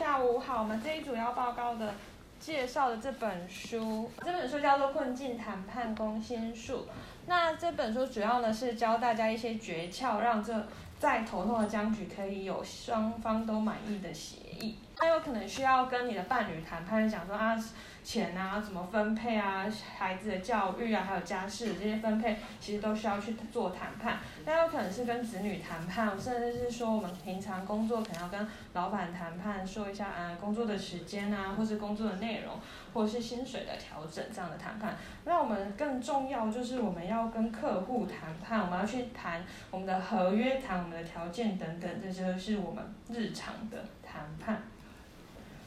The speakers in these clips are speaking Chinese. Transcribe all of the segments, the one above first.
下午好。我们这一组要报告的、介绍的这本书，这本书叫做《困境谈判攻心术》。那这本书主要呢是教大家一些诀窍，让这再头痛的僵局可以有双方都满意的协议。那有可能需要跟你的伴侣谈判，讲说啊。钱啊，怎么分配啊？孩子的教育啊，还有家事这些分配，其实都需要去做谈判。那有可能是跟子女谈判，甚至是说我们平常工作可能要跟老板谈判，说一下啊工作的时间啊，或是工作的内容，或是薪水的调整这样的谈判。那我们更重要就是我们要跟客户谈判，我们要去谈我们的合约，谈我们的条件等等，这就是我们日常的谈判。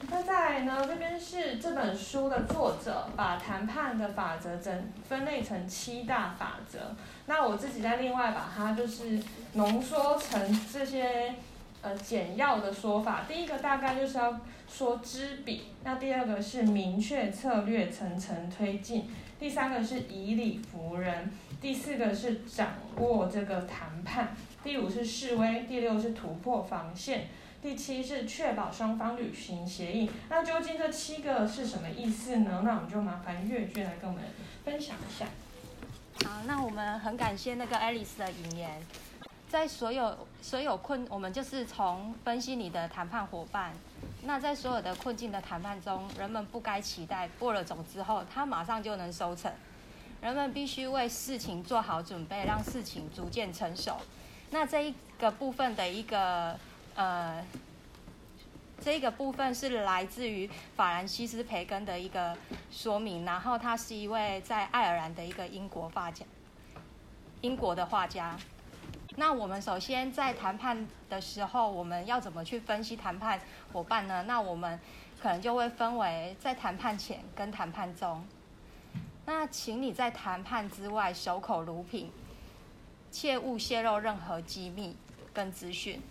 那再来呢？这边是这本书的作者把谈判的法则整分类成七大法则。那我自己再另外把它就是浓缩成这些呃简要的说法。第一个大概就是要说知彼，那第二个是明确策略，层层推进。第三个是以理服人，第四个是掌握这个谈判，第五是示威，第六是突破防线。第七是确保双方履行协议，那究竟这七个是什么意思呢？那我们就麻烦月君来跟我们分享一下。好，那我们很感谢那个 Alice 的引言，在所有所有困，我们就是从分析你的谈判伙伴，那在所有的困境的谈判中，人们不该期待播了种之后，它马上就能收成，人们必须为事情做好准备，让事情逐渐成熟。那这一个部分的一个。呃，这个部分是来自于法兰西斯培根的一个说明，然后他是一位在爱尔兰的一个英国画家，英国的画家。那我们首先在谈判的时候，我们要怎么去分析谈判伙伴呢？那我们可能就会分为在谈判前跟谈判中。那请你在谈判之外守口如瓶，切勿泄露任何机密跟资讯。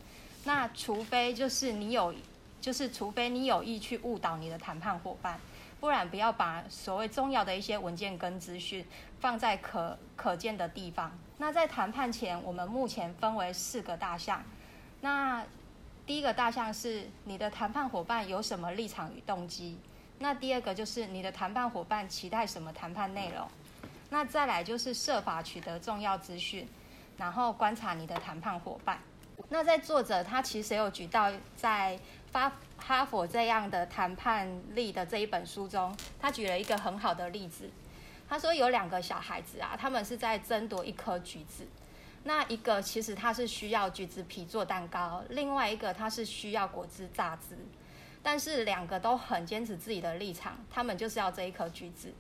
那除非就是你有，就是除非你有意去误导你的谈判伙伴，不然不要把所谓重要的一些文件跟资讯放在可可见的地方。那在谈判前，我们目前分为四个大项。那第一个大项是你的谈判伙伴有什么立场与动机？那第二个就是你的谈判伙伴期待什么谈判内容？那再来就是设法取得重要资讯，然后观察你的谈判伙伴。那在作者他其实有举到，在发哈佛这样的谈判力的这一本书中，他举了一个很好的例子。他说有两个小孩子啊，他们是在争夺一颗橘子。那一个其实他是需要橘子皮做蛋糕，另外一个他是需要果汁榨汁。但是两个都很坚持自己的立场，他们就是要这一颗橘子。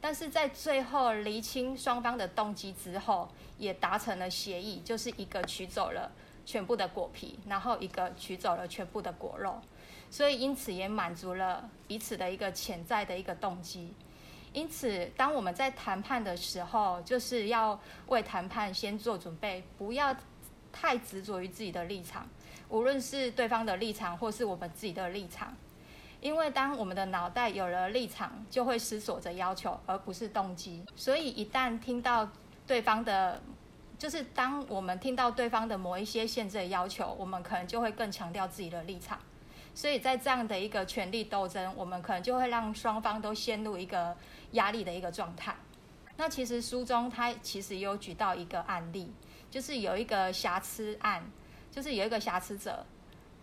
但是在最后厘清双方的动机之后，也达成了协议，就是一个取走了。全部的果皮，然后一个取走了全部的果肉，所以因此也满足了彼此的一个潜在的一个动机。因此，当我们在谈判的时候，就是要为谈判先做准备，不要太执着于自己的立场，无论是对方的立场或是我们自己的立场，因为当我们的脑袋有了立场，就会思索着要求，而不是动机。所以一旦听到对方的。就是当我们听到对方的某一些限制的要求，我们可能就会更强调自己的立场。所以在这样的一个权力斗争，我们可能就会让双方都陷入一个压力的一个状态。那其实书中他其实有举到一个案例，就是有一个瑕疵案，就是有一个瑕疵者，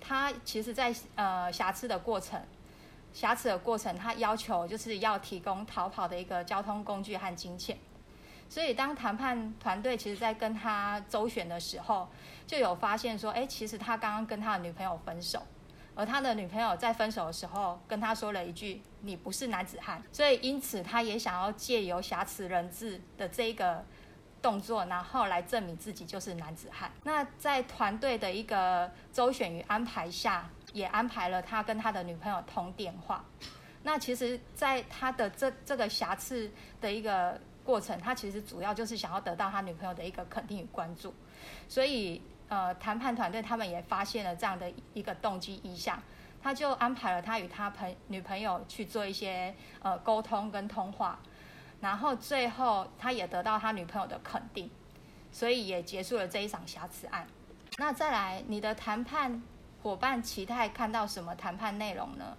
他其实在呃瑕疵的过程，瑕疵的过程，他要求就是要提供逃跑的一个交通工具和金钱。所以，当谈判团队其实在跟他周旋的时候，就有发现说，哎，其实他刚刚跟他的女朋友分手，而他的女朋友在分手的时候跟他说了一句：“你不是男子汉。”所以，因此他也想要借由挟持人质的这个动作，然后来证明自己就是男子汉。那在团队的一个周旋与安排下，也安排了他跟他的女朋友通电话。那其实，在他的这这个瑕疵的一个。过程，他其实主要就是想要得到他女朋友的一个肯定与关注，所以呃，谈判团队他们也发现了这样的一个动机意向，他就安排了他与他朋女朋友去做一些呃沟通跟通话，然后最后他也得到他女朋友的肯定，所以也结束了这一场瑕疵案。那再来，你的谈判伙伴期待看到什么谈判内容呢？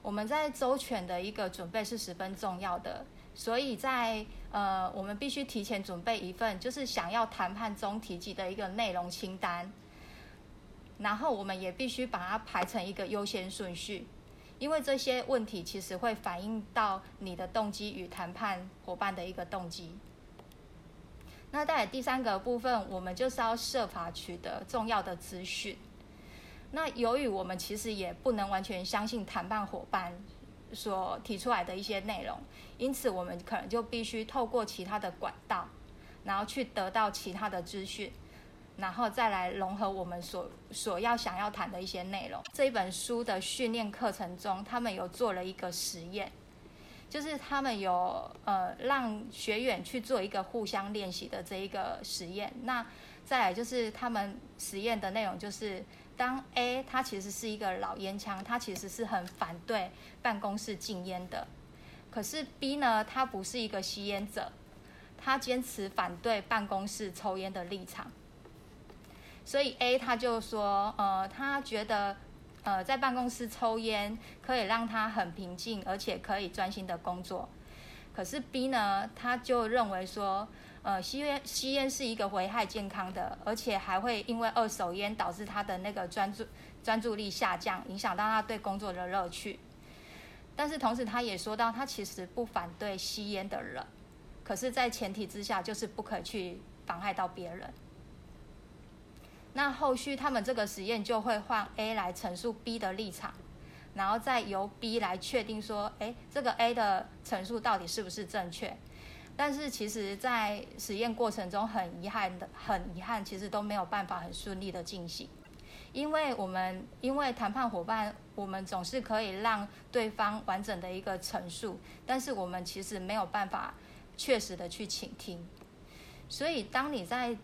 我们在周全的一个准备是十分重要的，所以在呃，我们必须提前准备一份就是想要谈判中提及的一个内容清单，然后我们也必须把它排成一个优先顺序，因为这些问题其实会反映到你的动机与谈判伙伴的一个动机。那再来第三个部分，我们就是要设法取得重要的资讯。那由于我们其实也不能完全相信谈判伙伴所提出来的一些内容，因此我们可能就必须透过其他的管道，然后去得到其他的资讯，然后再来融合我们所所要想要谈的一些内容。这一本书的训练课程中，他们有做了一个实验，就是他们有呃让学员去做一个互相练习的这一个实验。那再来就是他们实验的内容就是。当 A 他其实是一个老烟枪，他其实是很反对办公室禁烟的。可是 B 呢，他不是一个吸烟者，他坚持反对办公室抽烟的立场。所以 A 他就说，呃，他觉得，呃，在办公室抽烟可以让他很平静，而且可以专心的工作。可是 B 呢，他就认为说。呃，吸烟吸烟是一个危害健康的，而且还会因为二手烟导致他的那个专注专注力下降，影响到他对工作的乐趣。但是同时，他也说到，他其实不反对吸烟的人，可是，在前提之下，就是不可以去妨害到别人。那后续他们这个实验就会换 A 来陈述 B 的立场，然后再由 B 来确定说，哎，这个 A 的陈述到底是不是正确？但是其实，在实验过程中，很遗憾的，很遗憾，其实都没有办法很顺利的进行，因为我们因为谈判伙伴，我们总是可以让对方完整的一个陈述，但是我们其实没有办法确实的去倾听，所以当你在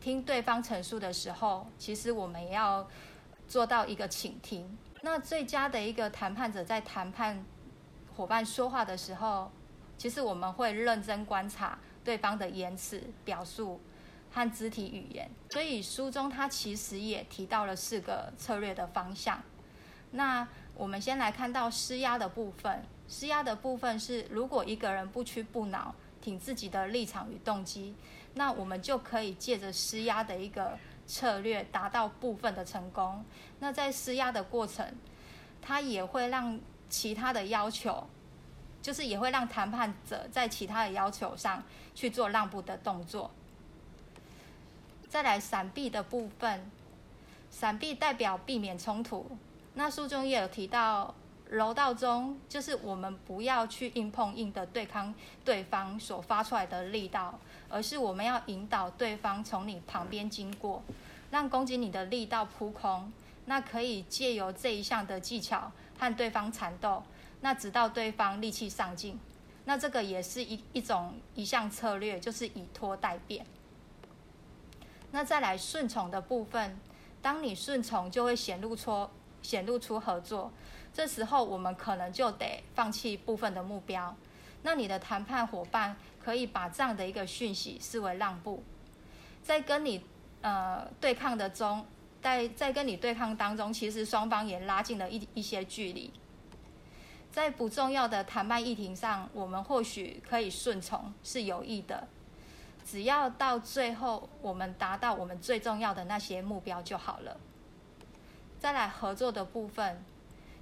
听对方陈述的时候，其实我们也要做到一个倾听。那最佳的一个谈判者在谈判伙伴说话的时候。其实我们会认真观察对方的言辞表述和肢体语言，所以书中他其实也提到了四个策略的方向。那我们先来看到施压的部分，施压的部分是如果一个人不屈不挠，挺自己的立场与动机，那我们就可以借着施压的一个策略达到部分的成功。那在施压的过程，他也会让其他的要求。就是也会让谈判者在其他的要求上去做让步的动作。再来闪避的部分，闪避代表避免冲突。那书中也有提到，柔道中就是我们不要去硬碰硬的对抗对方所发出来的力道，而是我们要引导对方从你旁边经过，让攻击你的力道扑空。那可以借由这一项的技巧和对方缠斗。那直到对方力气上尽，那这个也是一一种一项策略，就是以拖待变。那再来顺从的部分，当你顺从，就会显露出显露出合作。这时候我们可能就得放弃部分的目标。那你的谈判伙伴可以把这样的一个讯息视为让步，在跟你呃对抗的中，在在跟你对抗当中，其实双方也拉近了一一些距离。在不重要的谈判议题上，我们或许可以顺从，是有益的。只要到最后，我们达到我们最重要的那些目标就好了。再来合作的部分，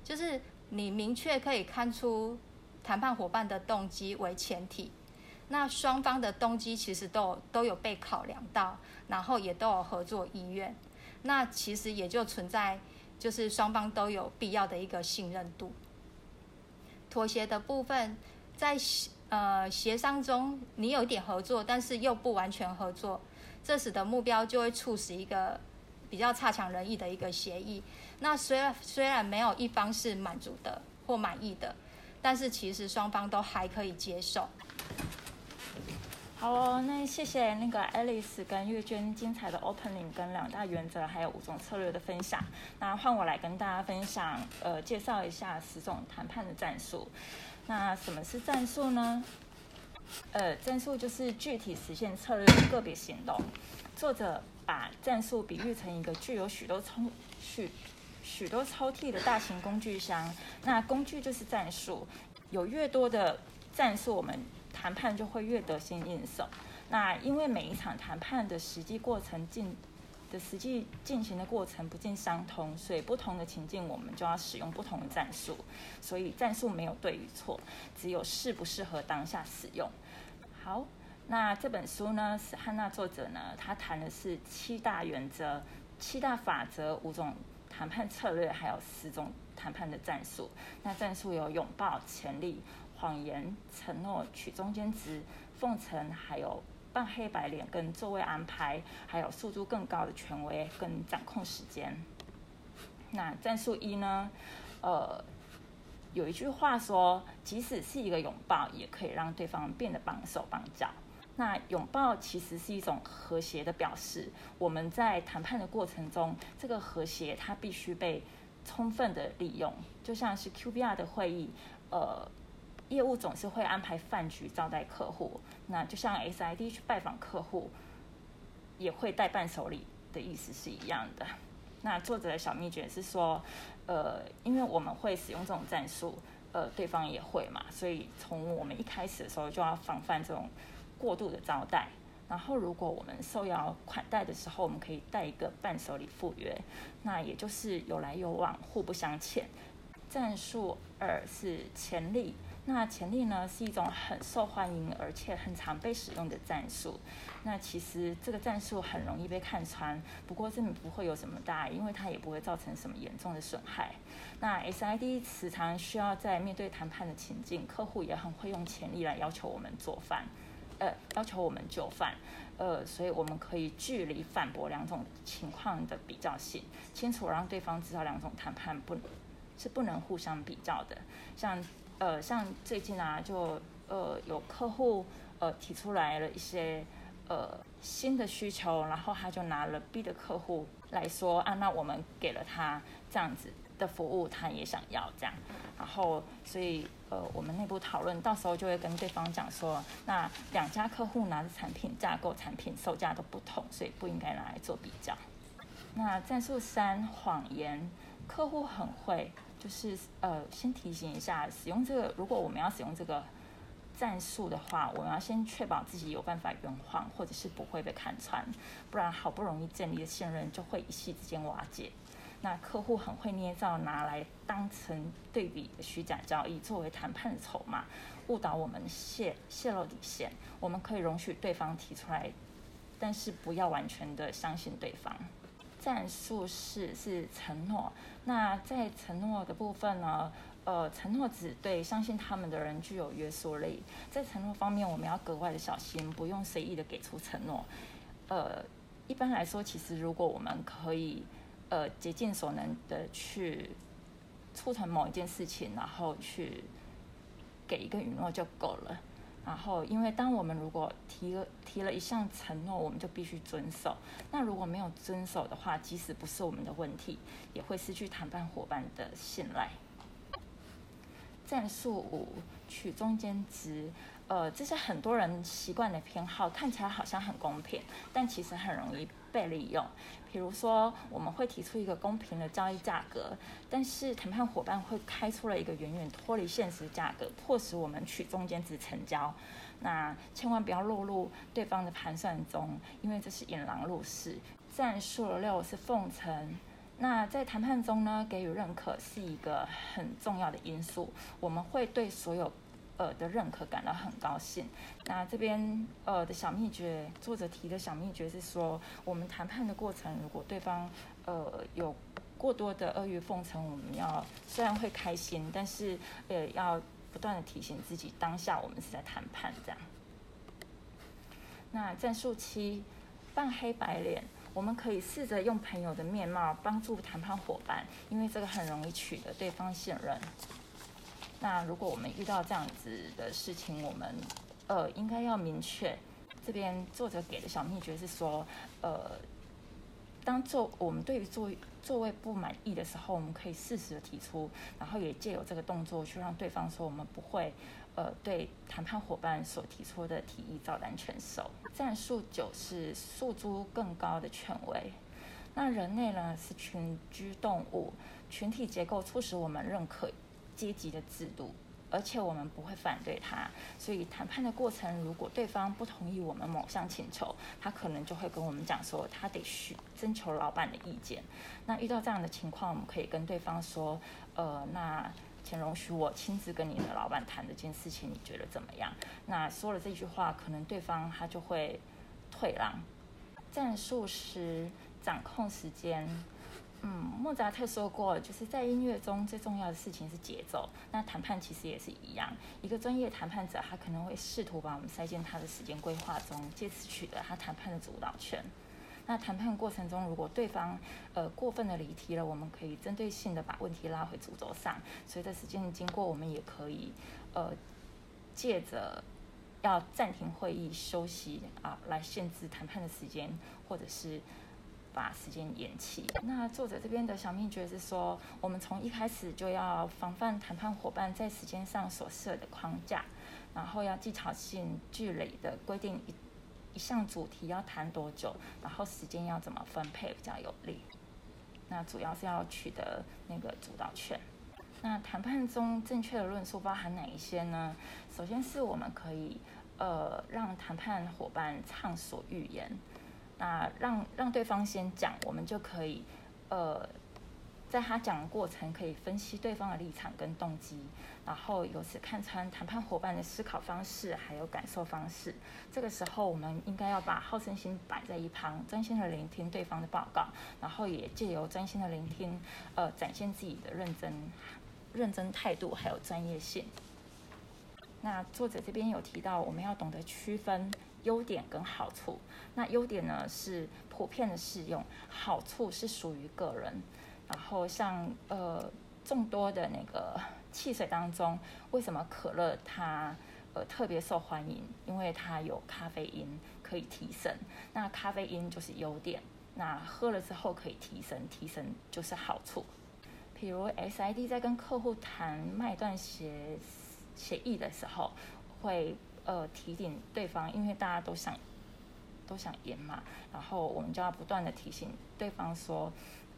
就是你明确可以看出谈判伙伴的动机为前提，那双方的动机其实都有都有被考量到，然后也都有合作意愿，那其实也就存在就是双方都有必要的一个信任度。妥协的部分，在呃协商中，你有一点合作，但是又不完全合作，这使得目标就会促使一个比较差强人意的一个协议。那虽然虽然没有一方是满足的或满意的，但是其实双方都还可以接受。哦，那谢谢那个 Alice 跟月娟精彩的 opening 跟两大原则，还有五种策略的分享。那换我来跟大家分享，呃，介绍一下十种谈判的战术。那什么是战术呢？呃，战术就是具体实现策略的个别行动。作者把战术比喻成一个具有许多抽许许多抽屉的大型工具箱。那工具就是战术，有越多的战术，我们谈判就会越得心应手。那因为每一场谈判的实际过程进的实际进行的过程不尽相同，所以不同的情境我们就要使用不同的战术。所以战术没有对与错，只有适不适合当下使用。好。那这本书呢，是汉娜作者呢，他谈的是七大原则、七大法则、五种谈判策略，还有十种谈判的战术。那战术有拥抱、潜力、谎言、承诺、取中间值、奉承，还有扮黑白脸跟座位安排，还有诉诸更高的权威跟掌控时间。那战术一呢，呃，有一句话说，即使是一个拥抱，也可以让对方变得绑手绑脚。那拥抱其实是一种和谐的表示。我们在谈判的过程中，这个和谐它必须被充分的利用。就像是 QBR 的会议，呃，业务总是会安排饭局招待客户。那就像 SID 去拜访客户，也会带伴手礼的意思是一样的。那作者的小秘诀是说，呃，因为我们会使用这种战术，呃，对方也会嘛，所以从我们一开始的时候就要防范这种。过度的招待，然后如果我们受邀款待的时候，我们可以带一个伴手礼赴约，那也就是有来有往，互不相欠。战术二是潜力，那潜力呢是一种很受欢迎而且很常被使用的战术。那其实这个战术很容易被看穿，不过这不会有什么大碍，因为它也不会造成什么严重的损害。那 SID 时常需要在面对谈判的情境，客户也很会用潜力来要求我们做饭。呃，要求我们就范，呃，所以我们可以据理反驳两种情况的比较性，清楚让对方知道两种谈判不是不能互相比较的。像呃，像最近啊，就呃有客户呃提出来了一些呃新的需求，然后他就拿了 B 的客户来说啊，那我们给了他这样子的服务，他也想要这样，然后所以。呃，我们内部讨论，到时候就会跟对方讲说，那两家客户拿的产品架构、产品售价都不同，所以不应该拿来做比较。那战术三，谎言，客户很会，就是呃，先提醒一下，使用这个，如果我们要使用这个战术的话，我们要先确保自己有办法圆谎，或者是不会被看穿，不然好不容易建立的信任就会一夕之间瓦解。那客户很会捏造，拿来当成对比的虚假交易，作为谈判的筹码，误导我们泄泄露底线。我们可以容许对方提出来，但是不要完全的相信对方。战术是是承诺。那在承诺的部分呢？呃，承诺只对相信他们的人具有约束力。在承诺方面，我们要格外的小心，不用随意的给出承诺。呃，一般来说，其实如果我们可以。呃，竭尽所能的去促成某一件事情，然后去给一个允诺就够了。然后，因为当我们如果提了提了一项承诺，我们就必须遵守。那如果没有遵守的话，即使不是我们的问题，也会失去谈判伙伴的信赖。战术五，取中间值。呃，这是很多人习惯的偏好，看起来好像很公平，但其实很容易被利用。比如说，我们会提出一个公平的交易价格，但是谈判伙伴会开出了一个远远脱离现实价格，迫使我们取中间值成交。那千万不要落入对方的盘算中，因为这是引狼入室。战术六是奉承。那在谈判中呢，给予认可是一个很重要的因素。我们会对所有呃的认可感到很高兴。那这边呃的小秘诀，作者提的小秘诀是说，我们谈判的过程，如果对方呃有过多的阿谀奉承，我们要虽然会开心，但是呃要不断的提醒自己，当下我们是在谈判这样。那战术七，扮黑白脸，我们可以试着用朋友的面貌帮助谈判伙伴，因为这个很容易取得对方信任。那如果我们遇到这样子的事情，我们呃应该要明确。这边作者给的小秘诀是说，呃，当座我们对于座座位不满意的时候，我们可以适时的提出，然后也借由这个动作去让对方说我们不会呃对谈判伙伴所提出的提议照单全收。战术九是诉诸更高的权威。那人类呢是群居动物，群体结构促使我们认可阶级的制度。而且我们不会反对他，所以谈判的过程，如果对方不同意我们某项请求，他可能就会跟我们讲说，他得去征求老板的意见。那遇到这样的情况，我们可以跟对方说，呃，那请容许我亲自跟你的老板谈这件事情，你觉得怎么样？那说了这句话，可能对方他就会退让。战术时掌控时间。嗯，莫扎特说过，就是在音乐中最重要的事情是节奏。那谈判其实也是一样，一个专业谈判者，他可能会试图把我们塞进他的时间规划中，借此取得他谈判的主导权。那谈判过程中，如果对方呃过分的离题了，我们可以针对性的把问题拉回主轴上。随着时间的经过，我们也可以呃借着要暂停会议休息啊，来限制谈判的时间，或者是。把时间延期。那作者这边的小秘诀是说，我们从一开始就要防范谈判伙伴在时间上所设的框架，然后要技巧性、具体的规定一一项主题要谈多久，然后时间要怎么分配比较有利。那主要是要取得那个主导权。那谈判中正确的论述包含哪一些呢？首先是我们可以呃让谈判伙伴畅所欲言。那让让对方先讲，我们就可以，呃，在他讲的过程可以分析对方的立场跟动机，然后由此看穿谈判伙伴的思考方式还有感受方式。这个时候，我们应该要把好胜心摆在一旁，专心的聆听对方的报告，然后也借由专心的聆听，呃，展现自己的认真、认真态度还有专业性。那作者这边有提到，我们要懂得区分。优点跟好处，那优点呢是普遍的适用，好处是属于个人。然后像呃众多的那个 汽水当中，为什么可乐它呃特别受欢迎？因为它有咖啡因可以提神，那咖啡因就是优点，那喝了之后可以提神，提神就是好处。比如 SID 在跟客户谈卖断协协议的时候，会。呃，提醒对方，因为大家都想都想赢嘛，然后我们就要不断的提醒对方说，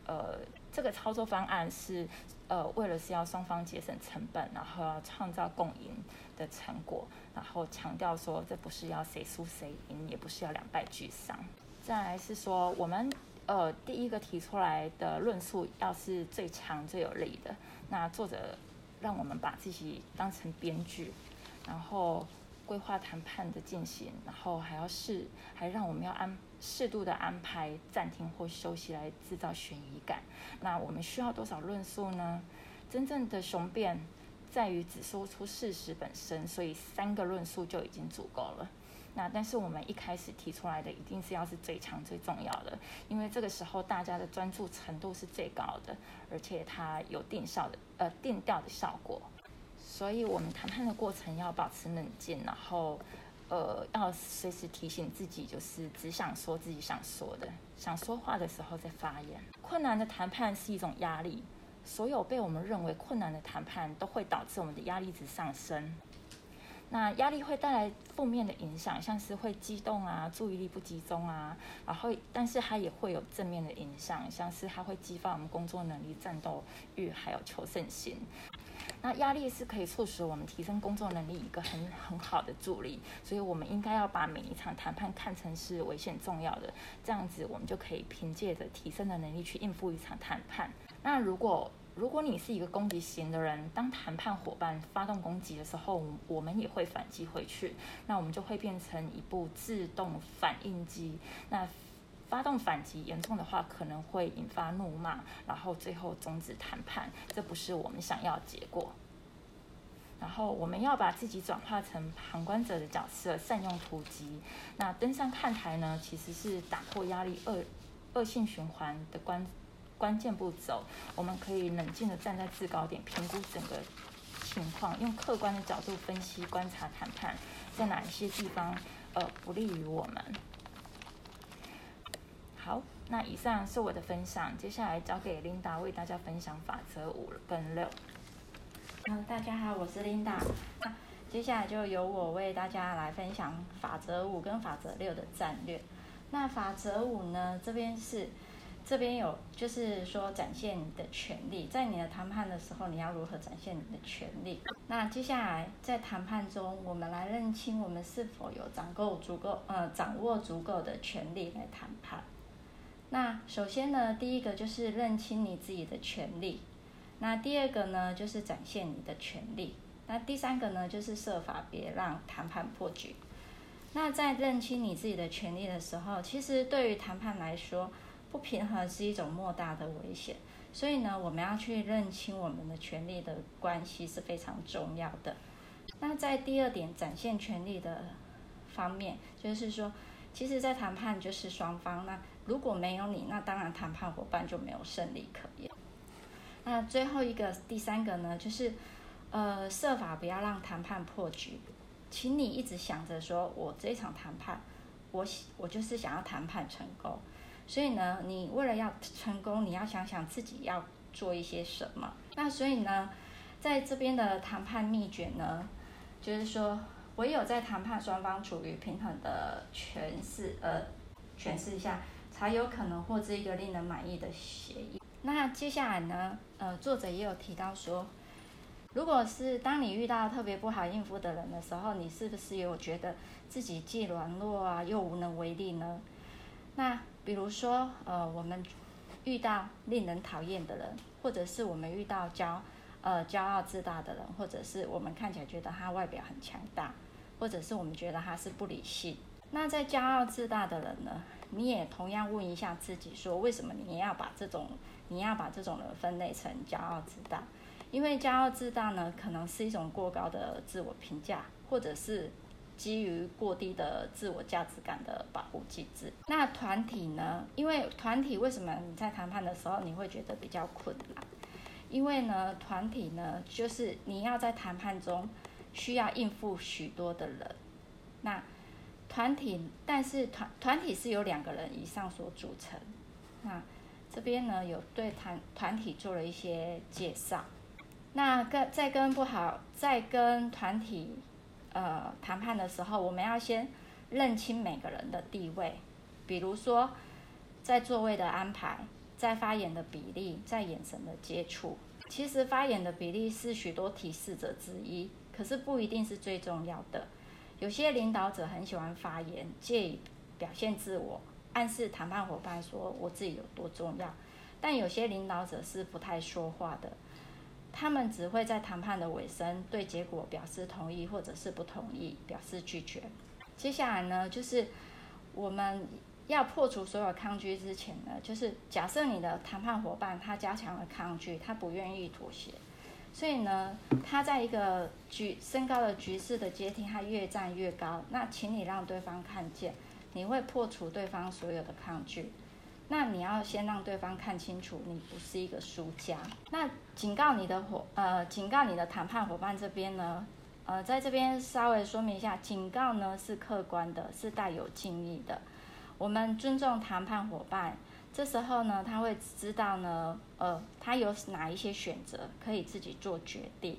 呃，这个操作方案是呃为了是要双方节省成本，然后要创造共赢的成果，然后强调说这不是要谁输谁赢，也不是要两败俱伤。再来是说，我们呃第一个提出来的论述要是最强最有力的，那作者让我们把自己当成编剧，然后。规划谈判的进行，然后还要适，还让我们要安适度的安排暂停或休息来制造悬疑感。那我们需要多少论述呢？真正的雄辩在于只说出事实本身，所以三个论述就已经足够了。那但是我们一开始提出来的一定是要是最强最重要的，因为这个时候大家的专注程度是最高的，而且它有定效的呃定调的效果。所以，我们谈判的过程要保持冷静，然后，呃，要随时提醒自己，就是只想说自己想说的，想说话的时候再发言。困难的谈判是一种压力，所有被我们认为困难的谈判都会导致我们的压力值上升。那压力会带来负面的影响，像是会激动啊，注意力不集中啊，然后，但是它也会有正面的影响，像是它会激发我们工作能力、战斗欲，还有求胜心。那压力是可以促使我们提升工作能力一个很很好的助力，所以我们应该要把每一场谈判看成是危险重要的，这样子我们就可以凭借着提升的能力去应付一场谈判。那如果如果你是一个攻击型的人，当谈判伙伴发动攻击的时候，我们也会反击回去，那我们就会变成一部自动反应机。那发动反击严重的话，可能会引发怒骂，然后最后终止谈判，这不是我们想要的结果。然后我们要把自己转化成旁观者的角色，善用突击。那登上看台呢，其实是打破压力恶恶性循环的关关键步骤。我们可以冷静地站在制高点，评估整个情况，用客观的角度分析观察谈判，在哪一些地方呃不利于我们。好，那以上是我的分享，接下来交给琳达为大家分享法则五跟六。嗯，大家好，我是琳达。那接下来就由我为大家来分享法则五跟法则六的战略。那法则五呢，这边是这边有就是说展现你的权利，在你的谈判的时候，你要如何展现你的权利？那接下来在谈判中，我们来认清我们是否有掌够足够呃掌握足够的权利来谈判。那首先呢，第一个就是认清你自己的权利，那第二个呢就是展现你的权利，那第三个呢就是设法别让谈判破局。那在认清你自己的权利的时候，其实对于谈判来说，不平衡是一种莫大的危险，所以呢，我们要去认清我们的权利的关系是非常重要的。那在第二点展现权利的方面，就是说，其实，在谈判就是双方，那如果没有你，那当然谈判伙伴就没有胜利可言。那最后一个第三个呢，就是呃，设法不要让谈判破局，请你一直想着说，我这场谈判，我我就是想要谈判成功。所以呢，你为了要成功，你要想想自己要做一些什么。那所以呢，在这边的谈判秘诀呢，就是说，唯有在谈判双方处于平衡的诠释呃诠释一下，才有可能获知一个令人满意的协议。那接下来呢，呃，作者也有提到说，如果是当你遇到特别不好应付的人的时候，你是不是有觉得自己既软弱啊，又无能为力呢？那比如说，呃，我们遇到令人讨厌的人，或者是我们遇到骄，呃，骄傲自大的人，或者是我们看起来觉得他外表很强大，或者是我们觉得他是不理性。那在骄傲自大的人呢，你也同样问一下自己，说为什么你要把这种，你要把这种人分类成骄傲自大？因为骄傲自大呢，可能是一种过高的自我评价，或者是。基于过低的自我价值感的保护机制。那团体呢？因为团体为什么你在谈判的时候你会觉得比较困难？因为呢，团体呢，就是你要在谈判中需要应付许多的人。那团体，但是团团体是由两个人以上所组成。那这边呢，有对团团体做了一些介绍。那跟在跟不好，在跟团体。呃，谈判的时候，我们要先认清每个人的地位，比如说在座位的安排，在发言的比例，在眼神的接触。其实发言的比例是许多提示者之一，可是不一定是最重要的。有些领导者很喜欢发言，借以表现自我，暗示谈判伙伴说我自己有多重要。但有些领导者是不太说话的。他们只会在谈判的尾声对结果表示同意或者是不同意，表示拒绝。接下来呢，就是我们要破除所有抗拒之前呢，就是假设你的谈判伙伴他加强了抗拒，他不愿意妥协，所以呢，他在一个局升高的局势的阶梯，他越站越高。那请你让对方看见，你会破除对方所有的抗拒。那你要先让对方看清楚，你不是一个输家。那警告你的伙，呃，警告你的谈判伙伴这边呢，呃，在这边稍微说明一下，警告呢是客观的，是带有敬意的。我们尊重谈判伙伴，这时候呢，他会知道呢，呃，他有哪一些选择可以自己做决定。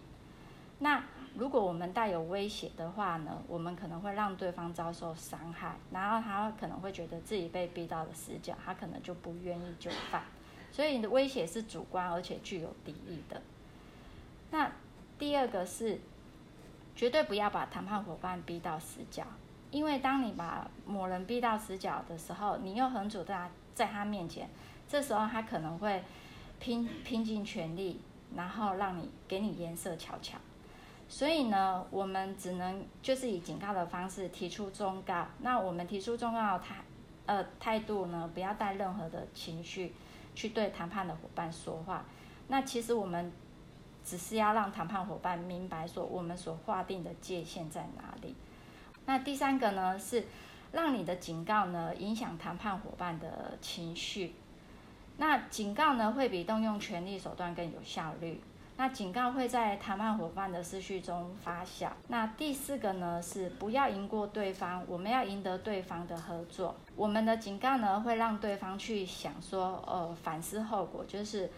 那如果我们带有威胁的话呢，我们可能会让对方遭受伤害，然后他可能会觉得自己被逼到了死角，他可能就不愿意就范。所以你的威胁是主观而且具有敌意的。那第二个是，绝对不要把谈判伙伴逼到死角，因为当你把某人逼到死角的时候，你又很主动在他面前，这时候他可能会拼拼尽全力，然后让你给你颜色瞧瞧。所以呢，我们只能就是以警告的方式提出忠告。那我们提出忠告的态呃态度呢，不要带任何的情绪去对谈判的伙伴说话。那其实我们只是要让谈判伙伴明白说我们所划定的界限在哪里。那第三个呢，是让你的警告呢影响谈判伙伴的情绪。那警告呢会比动用权力手段更有效率。那警告会在谈判伙伴的思绪中发酵。那第四个呢，是不要赢过对方，我们要赢得对方的合作。我们的警告呢，会让对方去想说，呃，反思后果，就是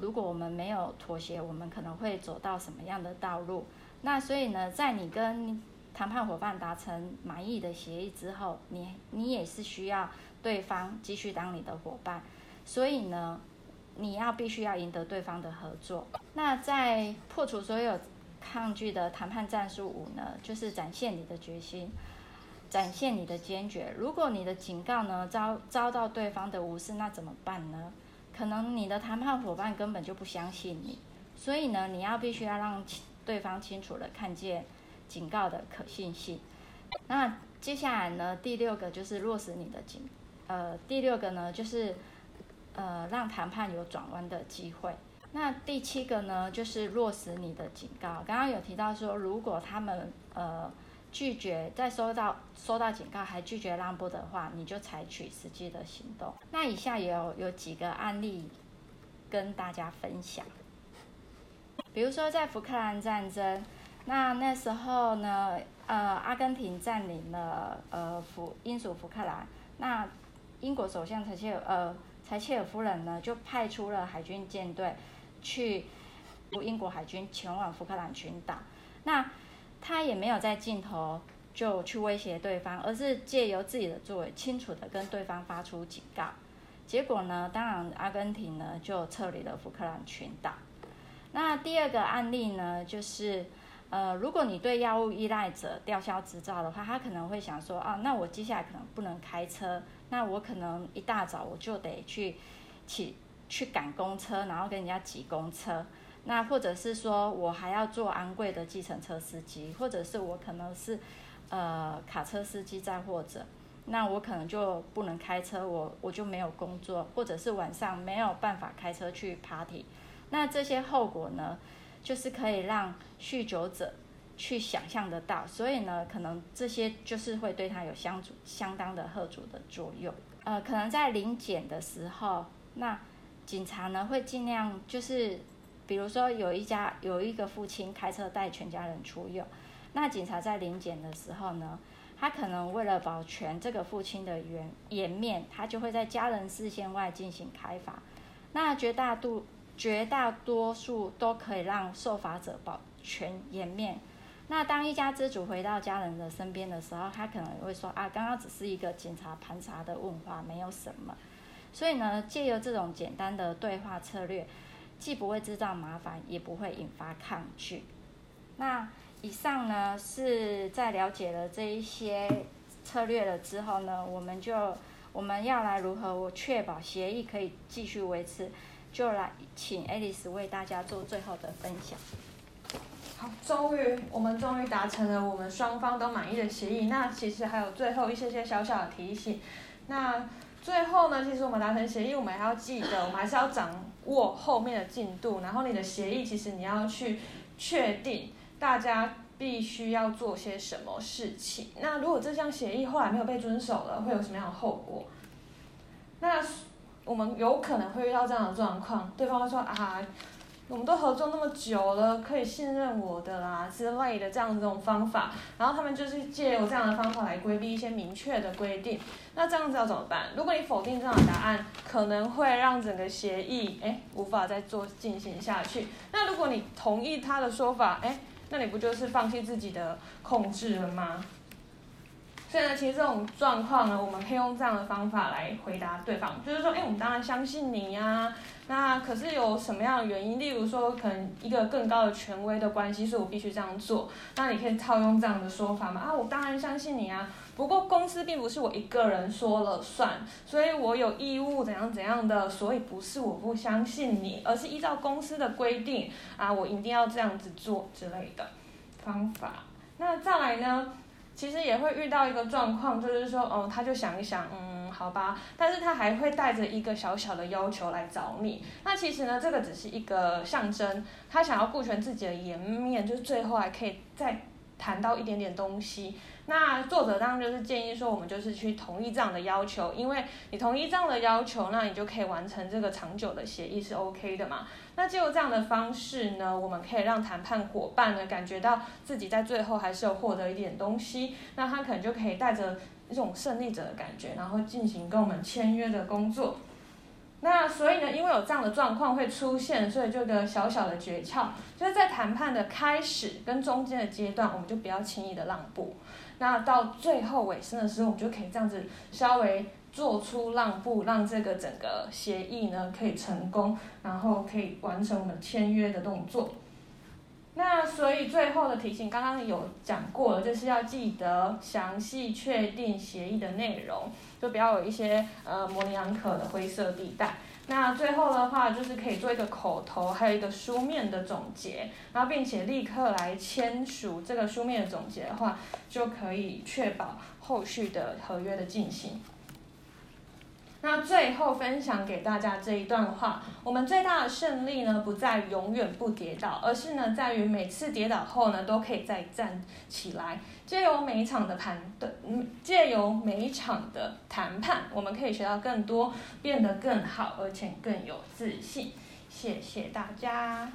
如果我们没有妥协，我们可能会走到什么样的道路。那所以呢，在你跟谈判伙伴达成满意的协议之后，你你也是需要对方继续当你的伙伴。所以呢，你要必须要赢得对方的合作。那在破除所有抗拒的谈判战术五呢，就是展现你的决心，展现你的坚决。如果你的警告呢遭遭到对方的无视，那怎么办呢？可能你的谈判伙伴根本就不相信你，所以呢，你要必须要让对方清楚的看见警告的可信性。那接下来呢，第六个就是落实你的警，呃，第六个呢就是呃让谈判有转弯的机会。那第七个呢就是落实你的警告。刚刚有提到说，如果他们呃拒绝在收到收到警告还拒绝让步的话，你就采取实际的行动。那以下也有有几个案例跟大家分享，比如说在福克兰战争。那那时候呢，呃，阿根廷占领了呃福英属福克兰，那英国首相柴切尔呃柴切尔夫人呢就派出了海军舰队去英国海军前往福克兰群岛，那他也没有在镜头就去威胁对方，而是借由自己的作为清楚地跟对方发出警告，结果呢，当然阿根廷呢就撤离了福克兰群岛。那第二个案例呢就是。呃，如果你对药物依赖者吊销执照的话，他可能会想说啊，那我接下来可能不能开车，那我可能一大早我就得去起去赶公车，然后跟人家挤公车，那或者是说我还要做昂贵的计程车司机，或者是我可能是呃卡车司机载货者，那我可能就不能开车，我我就没有工作，或者是晚上没有办法开车去 party，那这些后果呢？就是可以让酗酒者去想象得到，所以呢，可能这些就是会对他有相主相当的吓阻的作用。呃，可能在临检的时候，那警察呢会尽量就是，比如说有一家有一个父亲开车带全家人出游，那警察在临检的时候呢，他可能为了保全这个父亲的颜颜面，他就会在家人视线外进行开罚，那绝大多。绝大多数都可以让受罚者保全颜面。那当一家之主回到家人的身边的时候，他可能会说：“啊，刚刚只是一个警察盘查的问话，没有什么。”所以呢，借由这种简单的对话策略，既不会制造麻烦，也不会引发抗拒。那以上呢，是在了解了这一些策略了之后呢，我们就我们要来如何确保协议可以继续维持。就来请 Alice 为大家做最后的分享。好，终于我们终于达成了我们双方都满意的协议。那其实还有最后一些些小小的提醒。那最后呢，其实我们达成协议，我们还要记得，我们还是要掌握后面的进度。然后你的协议，其实你要去确定大家必须要做些什么事情。那如果这项协议后来没有被遵守了，会有什么样的后果？那。我们有可能会遇到这样的状况，对方会说啊，我们都合作那么久了，可以信任我的啦之类的这样这种方法，然后他们就是借由这样的方法来规避一些明确的规定。那这样子要怎么办？如果你否定这样的答案，可能会让整个协议诶无法再做进行下去。那如果你同意他的说法，诶，那你不就是放弃自己的控制了吗？所以呢，其实这种状况呢，我们可以用这样的方法来回答对方，就是说，哎，我们当然相信你呀。那可是有什么样的原因？例如说，可能一个更高的权威的关系，所以我必须这样做。那你可以套用这样的说法嘛？啊，我当然相信你啊。不过公司并不是我一个人说了算，所以我有义务怎样怎样的。所以不是我不相信你，而是依照公司的规定啊，我一定要这样子做之类的方法。那再来呢？其实也会遇到一个状况，就是说，哦，他就想一想，嗯，好吧，但是他还会带着一个小小的要求来找你。那其实呢，这个只是一个象征，他想要顾全自己的颜面，就是最后还可以再谈到一点点东西。那作者当然就是建议说，我们就是去同意这样的要求，因为你同意这样的要求，那你就可以完成这个长久的协议是 OK 的嘛。那就这样的方式呢，我们可以让谈判伙伴呢感觉到自己在最后还是有获得一点东西，那他可能就可以带着一种胜利者的感觉，然后进行跟我们签约的工作。那所以呢，因为有这样的状况会出现，所以这个小小的诀窍就是在谈判的开始跟中间的阶段，我们就不要轻易的让步。那到最后尾声的时候，我们就可以这样子稍微做出让步，让这个整个协议呢可以成功，然后可以完成我们签约的动作。那所以最后的提醒，刚刚有讲过了，就是要记得详细确定协议的内容，就不要有一些呃模棱两可的灰色地带。那最后的话，就是可以做一个口头，还有一个书面的总结，然后并且立刻来签署这个书面的总结的话，就可以确保后续的合约的进行。那最后分享给大家这一段话，我们最大的胜利呢，不在于永远不跌倒，而是呢，在于每次跌倒后呢，都可以再站起来。借由每一场的谈的，借由每一场的谈判，我们可以学到更多，变得更好，而且更有自信。谢谢大家。